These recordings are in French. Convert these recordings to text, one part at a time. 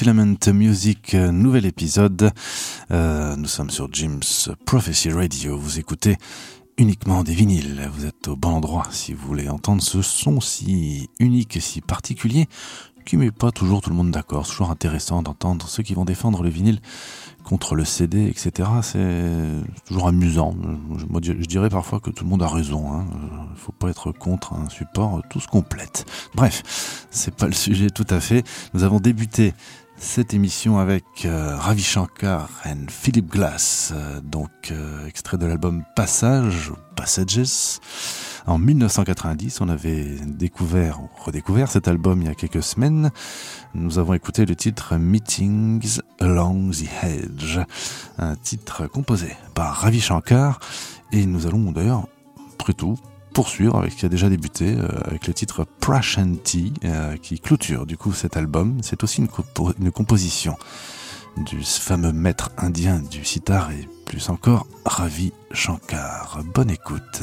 Filament Music, euh, nouvel épisode. Euh, nous sommes sur Jim's Prophecy Radio. Vous écoutez uniquement des vinyles. Vous êtes au bon endroit si vous voulez entendre ce son si unique et si particulier qui met pas toujours tout le monde d'accord. C'est toujours intéressant d'entendre ceux qui vont défendre le vinyle contre le CD, etc. C'est toujours amusant. Moi, je dirais parfois que tout le monde a raison. Hein. Il faut pas être contre un support, tout se complète. Bref, c'est pas le sujet tout à fait. Nous avons débuté cette émission avec euh, Ravi Shankar et Philip Glass, euh, donc euh, extrait de l'album Passage, Passages. En 1990, on avait découvert, redécouvert cet album il y a quelques semaines. Nous avons écouté le titre Meetings Along the Hedge, un titre composé par Ravi Shankar. Et nous allons d'ailleurs, après tout, poursuivre avec ce qui a déjà débuté euh, avec le titre Prashanti euh, qui clôture du coup cet album. C'est aussi une, compo une, composition du fameux maître indien du sitar et plus encore Ravi Shankar. Bonne écoute.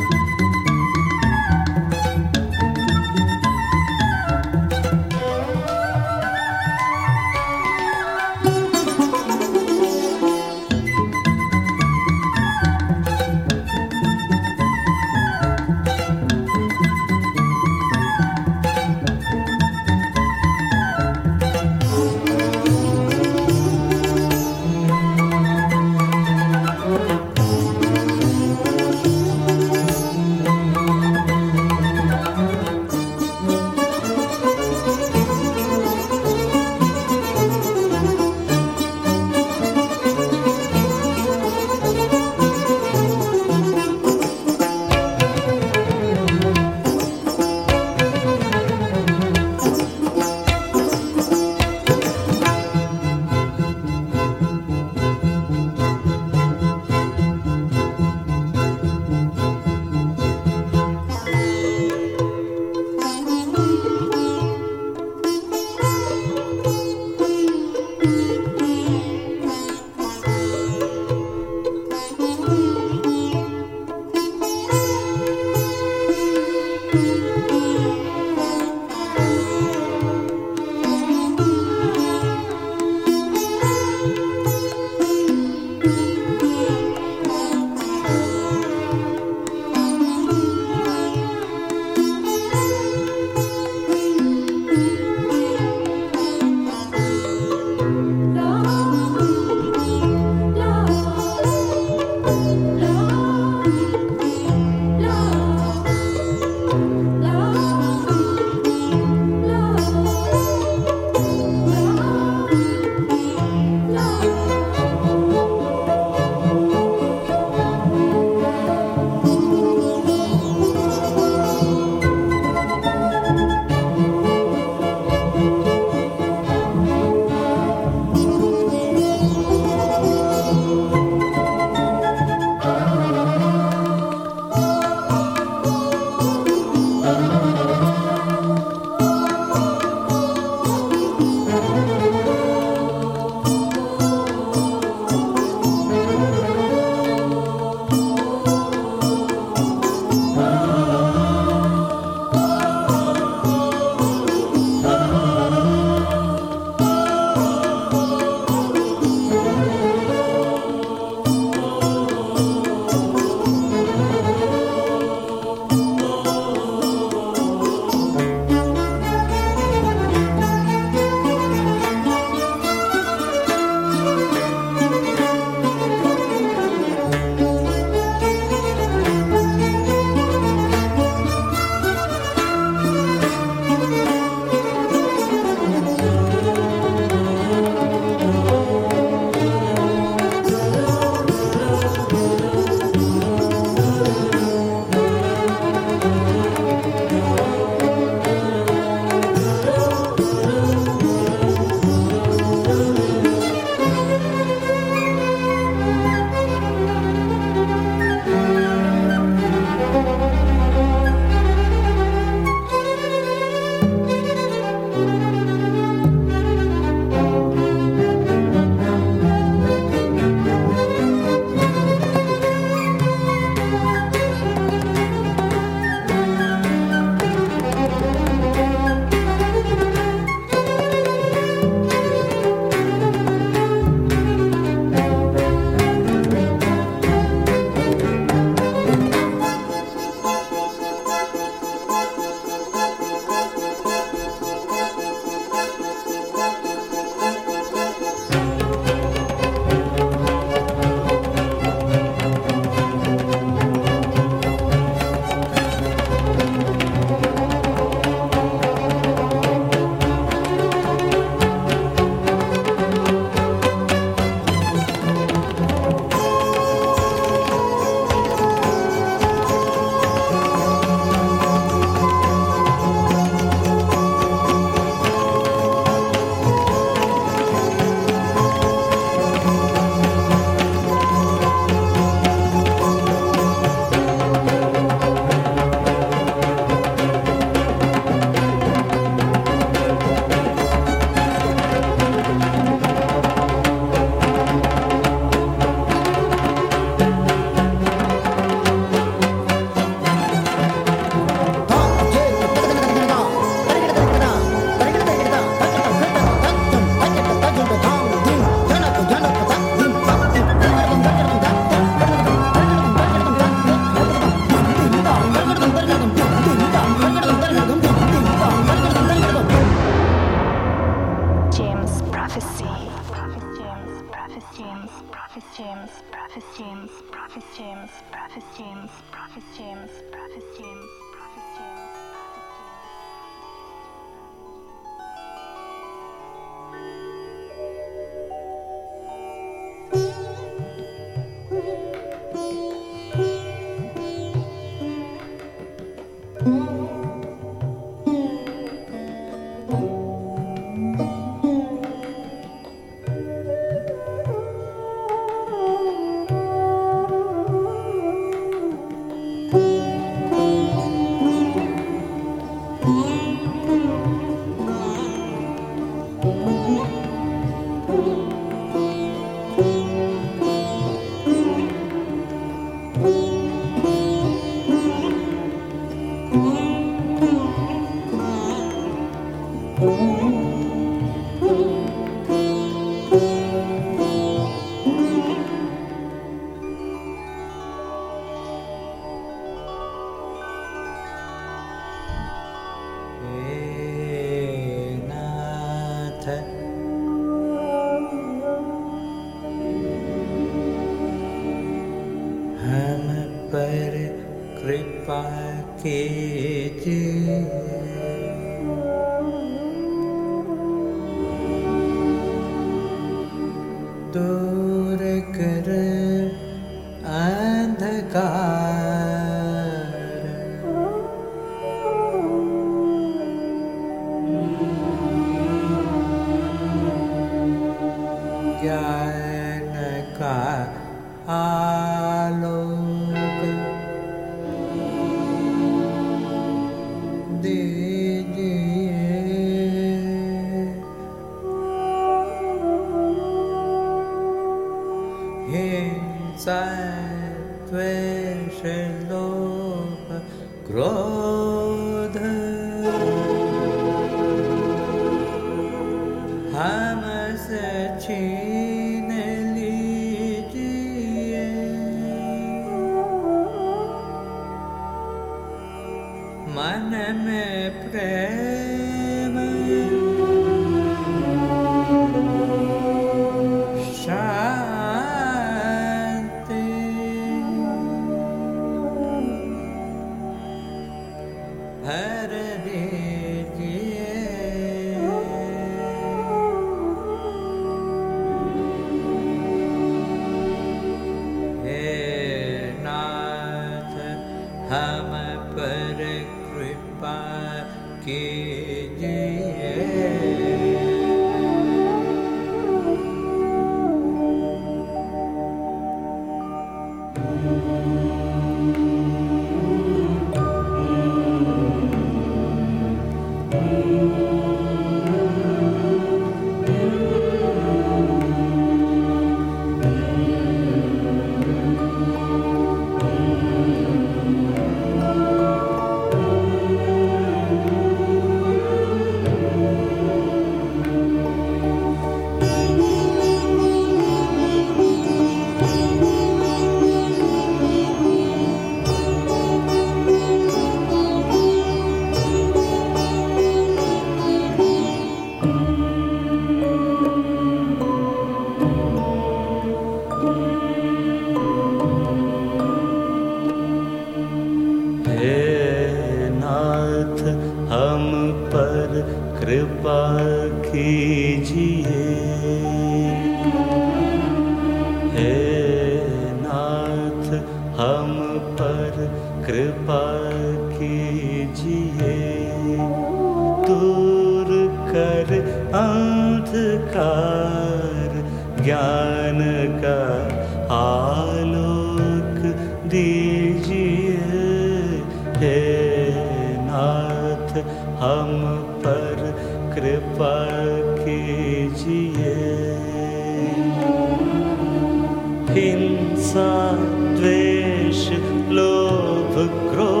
Inside, love ljubav grob.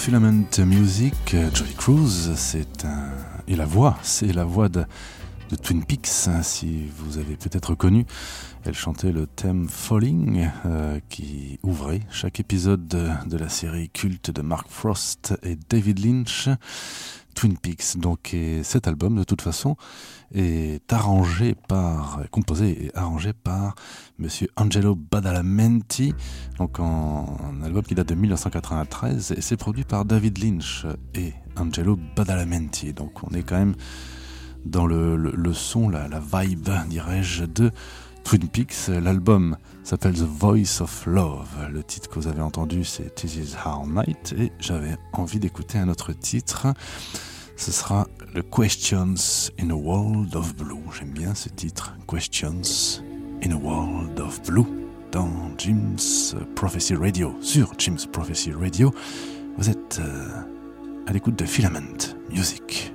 Filament Music. Jolly Cruz, c'est un. Et la voix, c'est la voix de, de Twin Peaks, hein, si vous avez peut-être connu. Elle chantait le thème Falling, euh, qui ouvrait chaque épisode de, de la série culte de Mark Frost et David Lynch. Twin Peaks, donc, et cet album, de toute façon, est arrangé par, composé et arrangé par Monsieur Angelo Badalamenti, donc un album qui date de 1993, et c'est produit par David Lynch et Angelo Badalamenti. Donc on est quand même dans le, son, la, la vibe, dirais-je, de Twin Peaks. L'album s'appelle The Voice of Love. Le titre que vous avez entendu, c'est This Is Our Night, et j'avais envie d'écouter un autre titre. Ce sera le Questions in a World of Blue. J'aime bien ce titre, Questions in a World of Blue. dans Jim's Prophecy Radio, sur Jim's Prophecy Radio. Vous êtes euh, à l'écoute de Filament Music.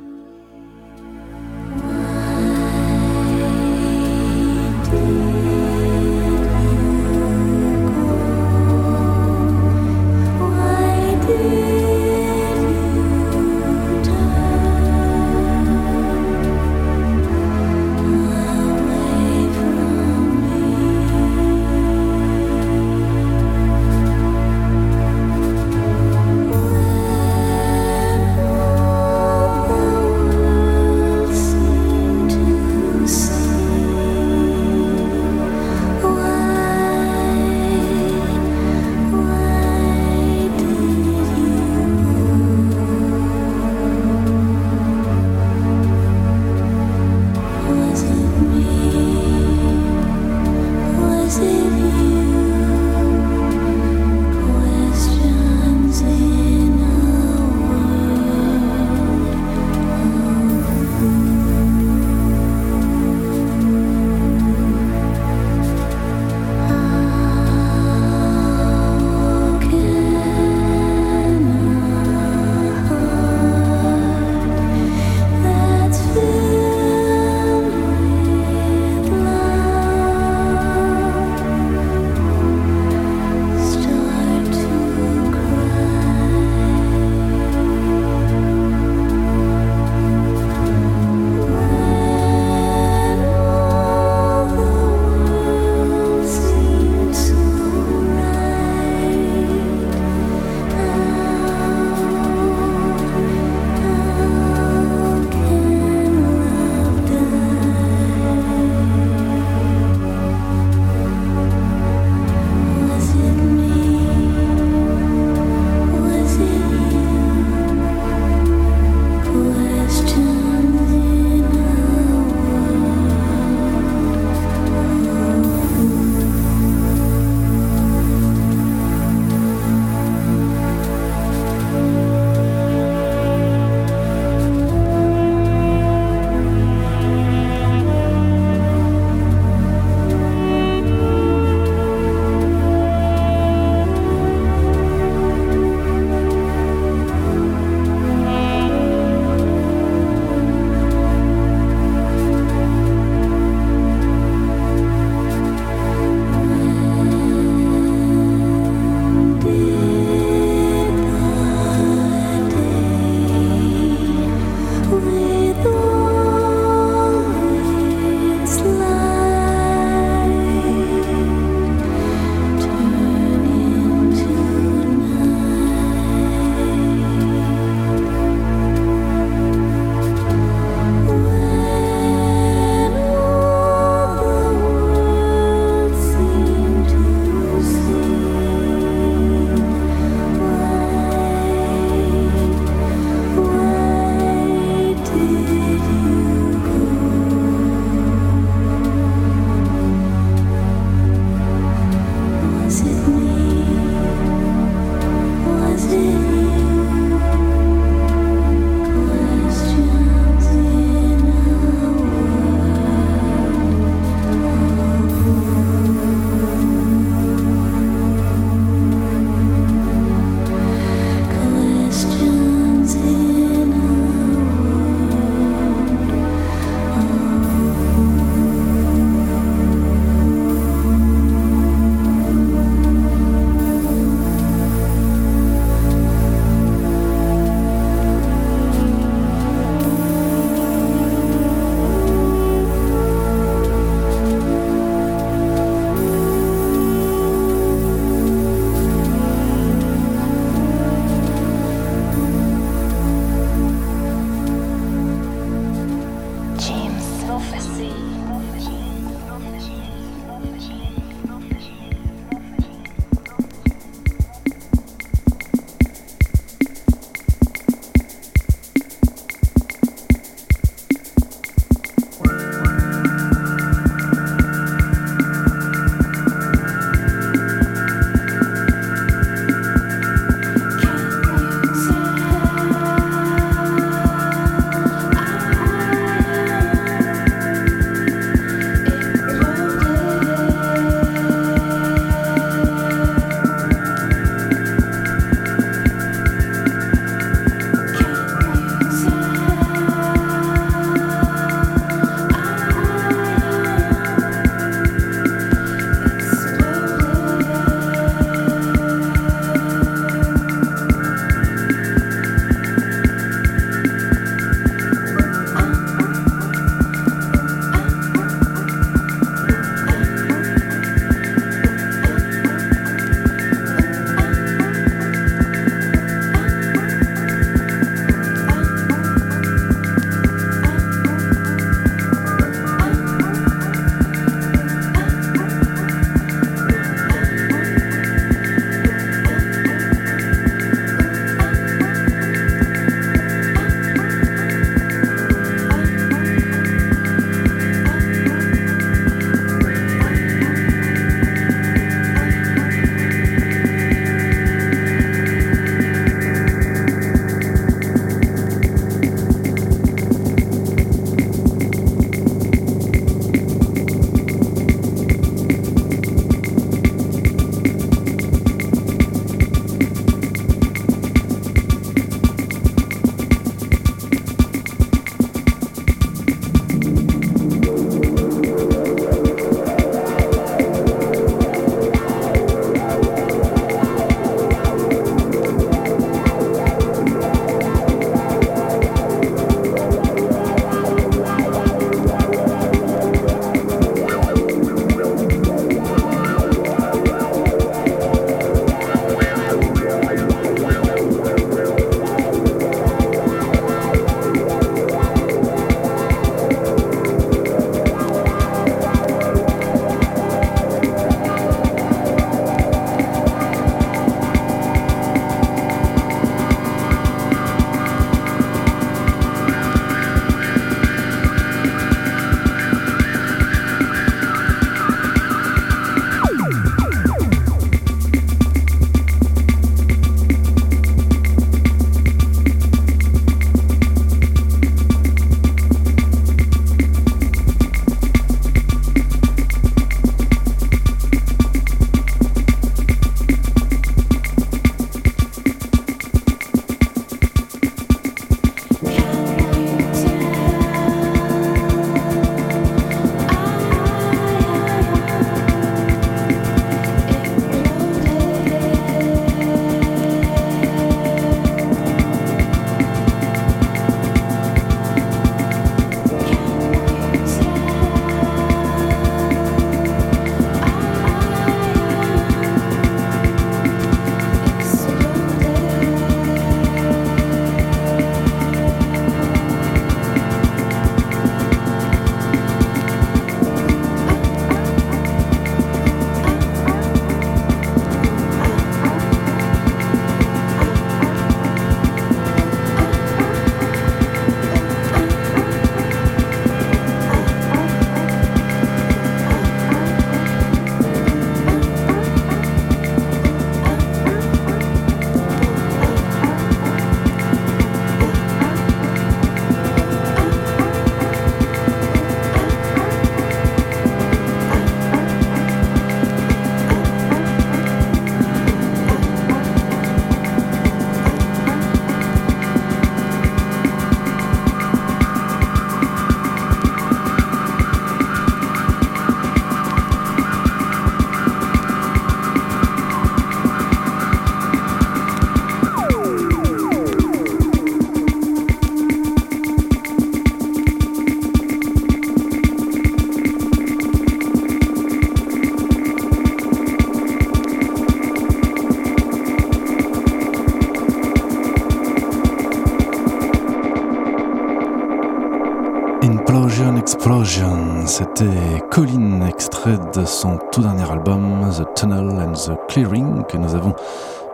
C'était Colin, extrait de son tout dernier album The Tunnel and the Clearing que nous avons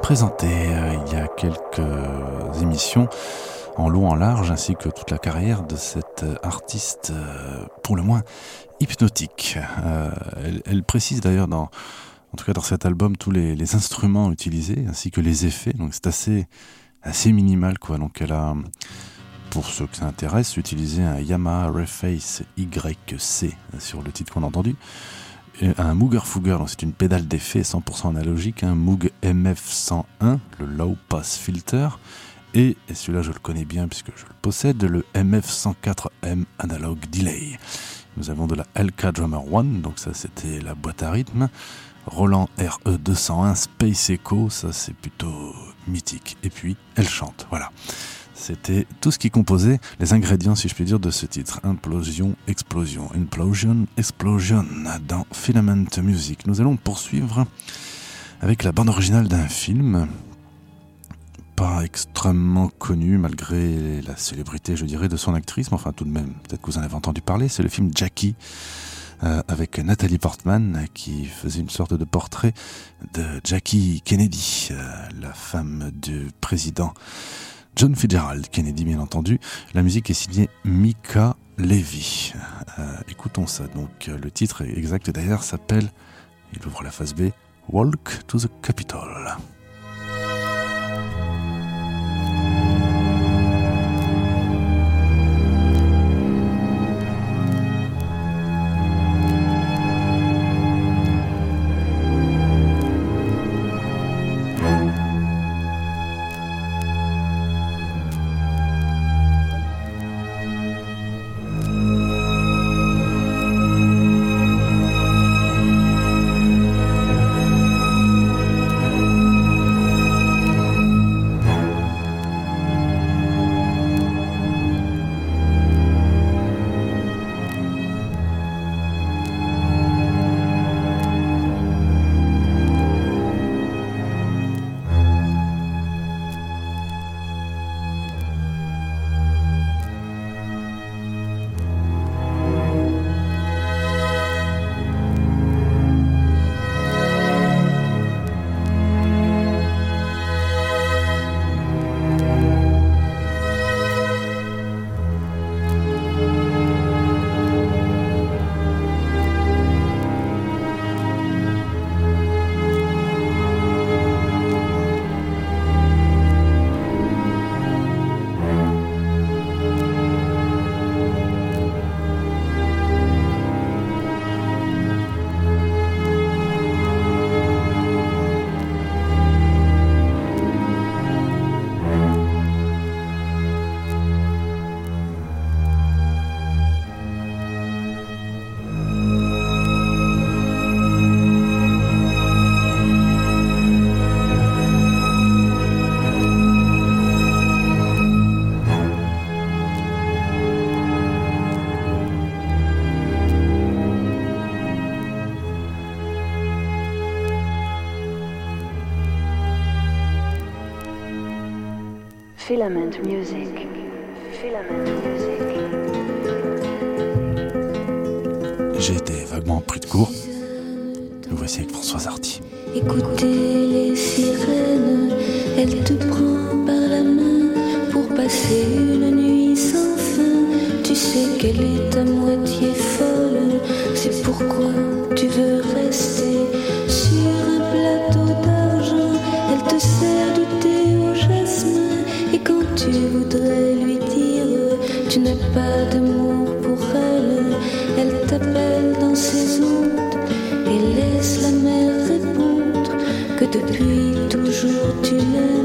présenté euh, il y a quelques émissions en long, en large, ainsi que toute la carrière de cette artiste euh, pour le moins hypnotique. Euh, elle, précise d'ailleurs dans, en tout cas dans cet album, tous les, les instruments utilisés ainsi que les effets. Donc c'est assez, assez minimal quoi. Donc elle a pour ceux que ça intéresse, utiliser un Yamaha Reface YC sur le titre qu'on a entendu. Un Mooger donc c'est une pédale d'effet 100% analogique, un Moog MF101, le Low Pass Filter, et, et celui-là je le connais bien puisque je le possède, le MF104M Analog Delay. Nous avons de la LK Drummer One, donc ça c'était la boîte à rythme. Roland RE201 Space Echo, ça c'est plutôt mythique. Et puis elle chante, voilà. C'était tout ce qui composait les ingrédients, si je puis dire, de ce titre. Implosion, explosion. Implosion, explosion dans Filament Music. Nous allons poursuivre avec la bande originale d'un film pas extrêmement connu malgré la célébrité, je dirais, de son actrice, mais enfin tout de même, peut-être que vous en avez entendu parler, c'est le film Jackie euh, avec Nathalie Portman qui faisait une sorte de portrait de Jackie Kennedy, euh, la femme du président John Fitzgerald Kennedy, bien entendu. La musique est signée Mika Levy. Euh, écoutons ça. Donc, euh, le titre exact d'ailleurs s'appelle, il ouvre la phase B, Walk to the Capitol. Filament Music. Filament Music. J'ai été vaguement pris de court. Nous voici avec Françoise Hardy. Écoutez les sirènes, elle te prend par la main pour passer une nuit sans fin. Tu sais qu'elle est depuis toujours tu l'aimes.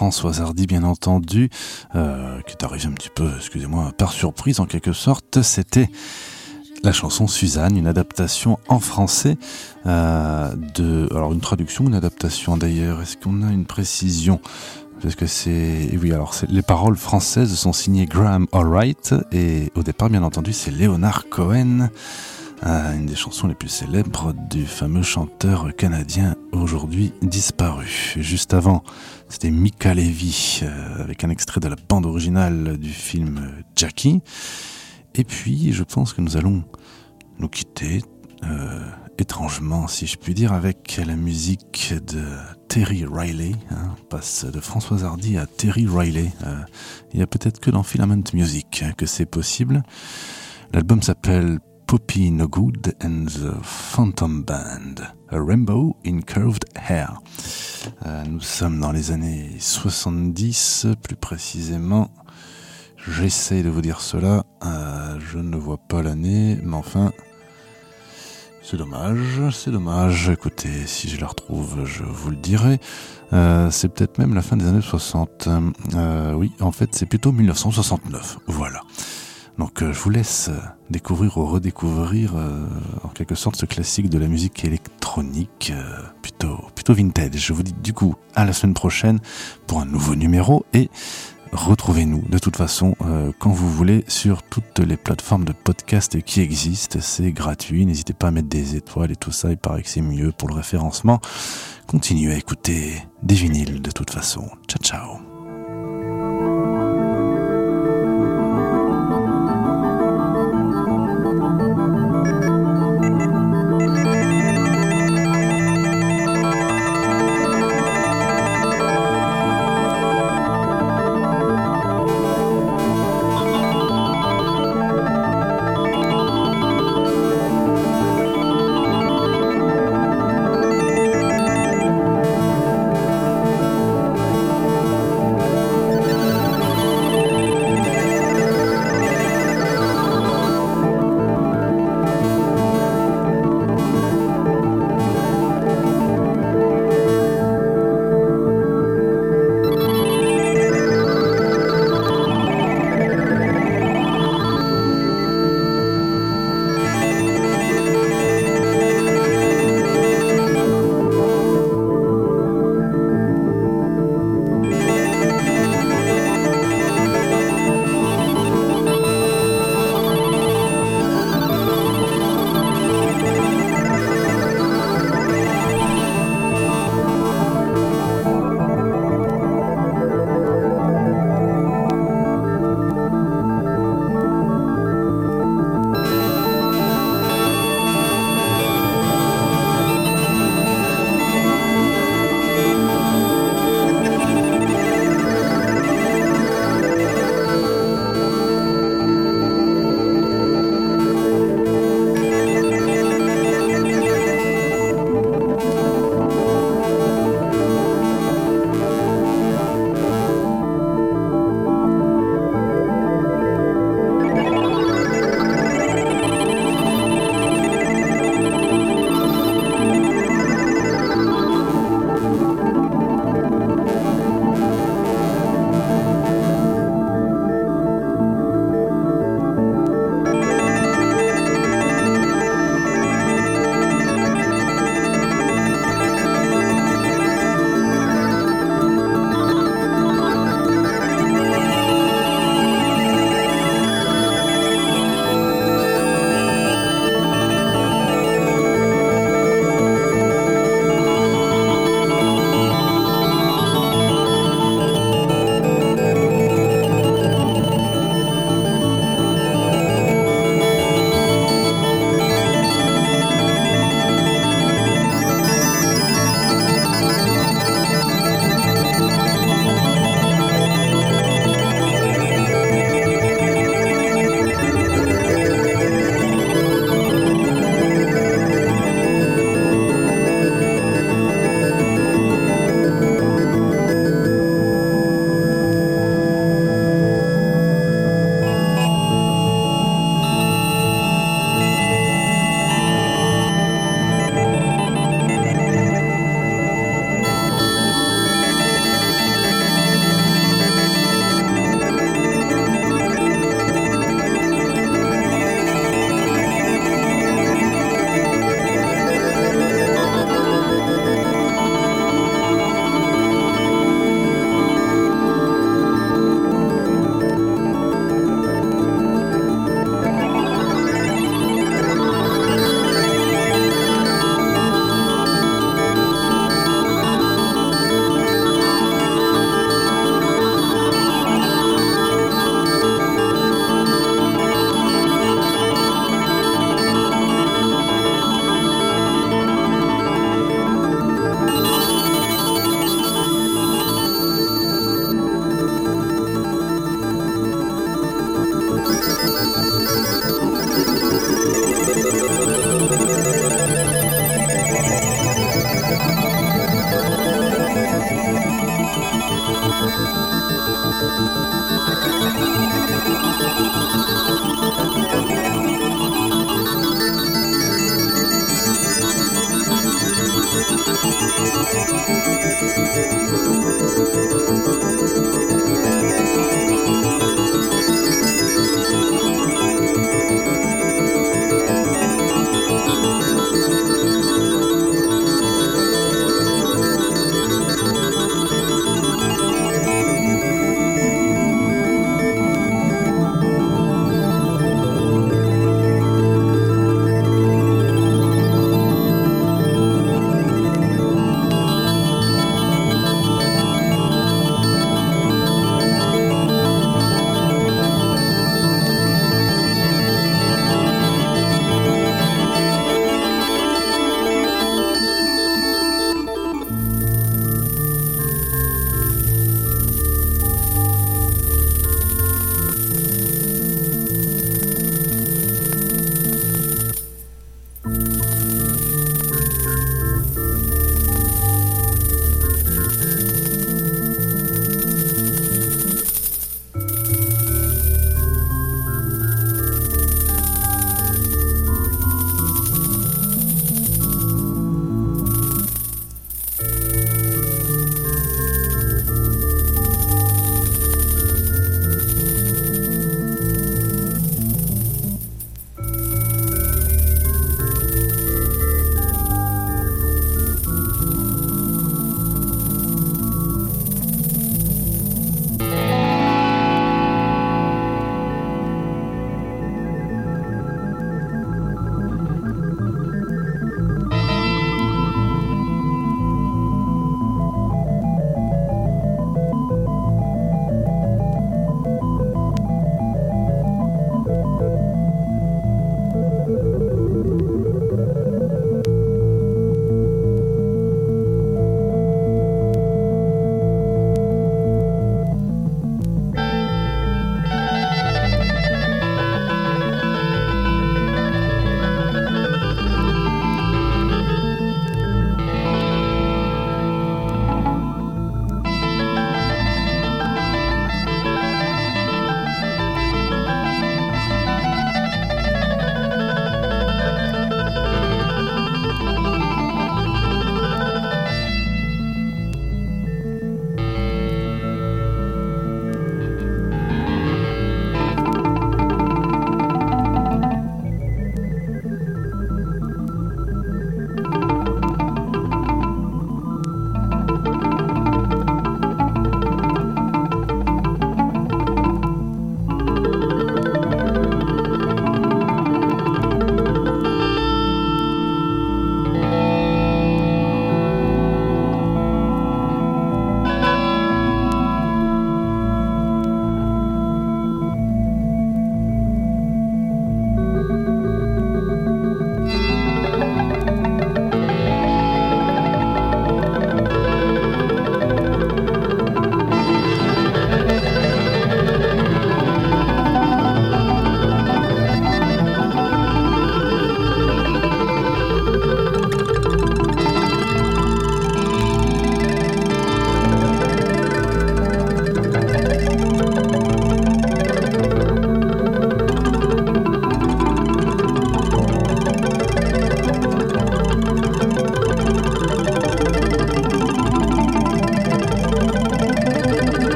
Françoise Hardy, bien entendu, euh, qui est arrivée un petit peu, excusez-moi, par surprise en quelque sorte. C'était la chanson Suzanne, une adaptation en français euh, de, alors une traduction, une adaptation d'ailleurs. Est-ce qu'on a une précision? Parce que c'est, oui, alors les paroles françaises sont signées Graham Allwright et au départ, bien entendu, c'est Leonard Cohen. Euh, une des chansons les plus célèbres du fameux chanteur canadien aujourd'hui disparu. Juste avant, c'était Mika Levy euh, avec un extrait de la bande originale du film Jackie. Et puis, je pense que nous allons nous quitter euh, étrangement, si je puis dire, avec la musique de Terry Riley. hein. On passe de Françoise Hardy à Terry Riley. Euh, il y a peut-être que dans Filament Music que c'est possible. L'album s'appelle Poppy No Good and the Phantom Band, A Rainbow in Curved Hair. Euh, nous sommes dans les années 70, plus précisément. J'essaie de vous dire cela. Euh, je ne vois pas l'année, mais enfin, c'est dommage, c'est dommage. Écoutez, si je la retrouve, je vous le dirai. Euh, c'est peut-être même la fin des années 60. Euh, oui, en fait, c'est plutôt 1969. Voilà. Donc euh, je vous laisse euh, découvrir ou redécouvrir euh, en quelque sorte ce classique de la musique électronique plutôt plutôt vintage. Je vous dis du coup à la semaine prochaine pour un nouveau numéro et retrouvez-nous de toute façon quand vous voulez sur toutes les plateformes de podcast qui existent. C'est gratuit. N'hésitez pas à mettre des étoiles et tout ça. Il paraît que c'est mieux pour le référencement. Continuez à écouter des vinyles de toute façon. Ciao ciao.